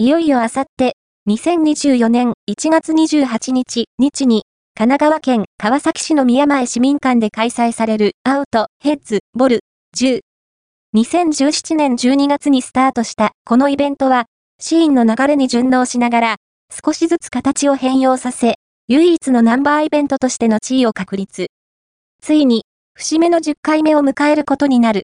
いよいよあさって、2024年1月28日、日に、神奈川県川崎市の宮前市民館で開催されるアウト、ヘッズ、ボル、10。2017年12月にスタートしたこのイベントは、シーンの流れに順応しながら、少しずつ形を変容させ、唯一のナンバーイベントとしての地位を確立。ついに、節目の10回目を迎えることになる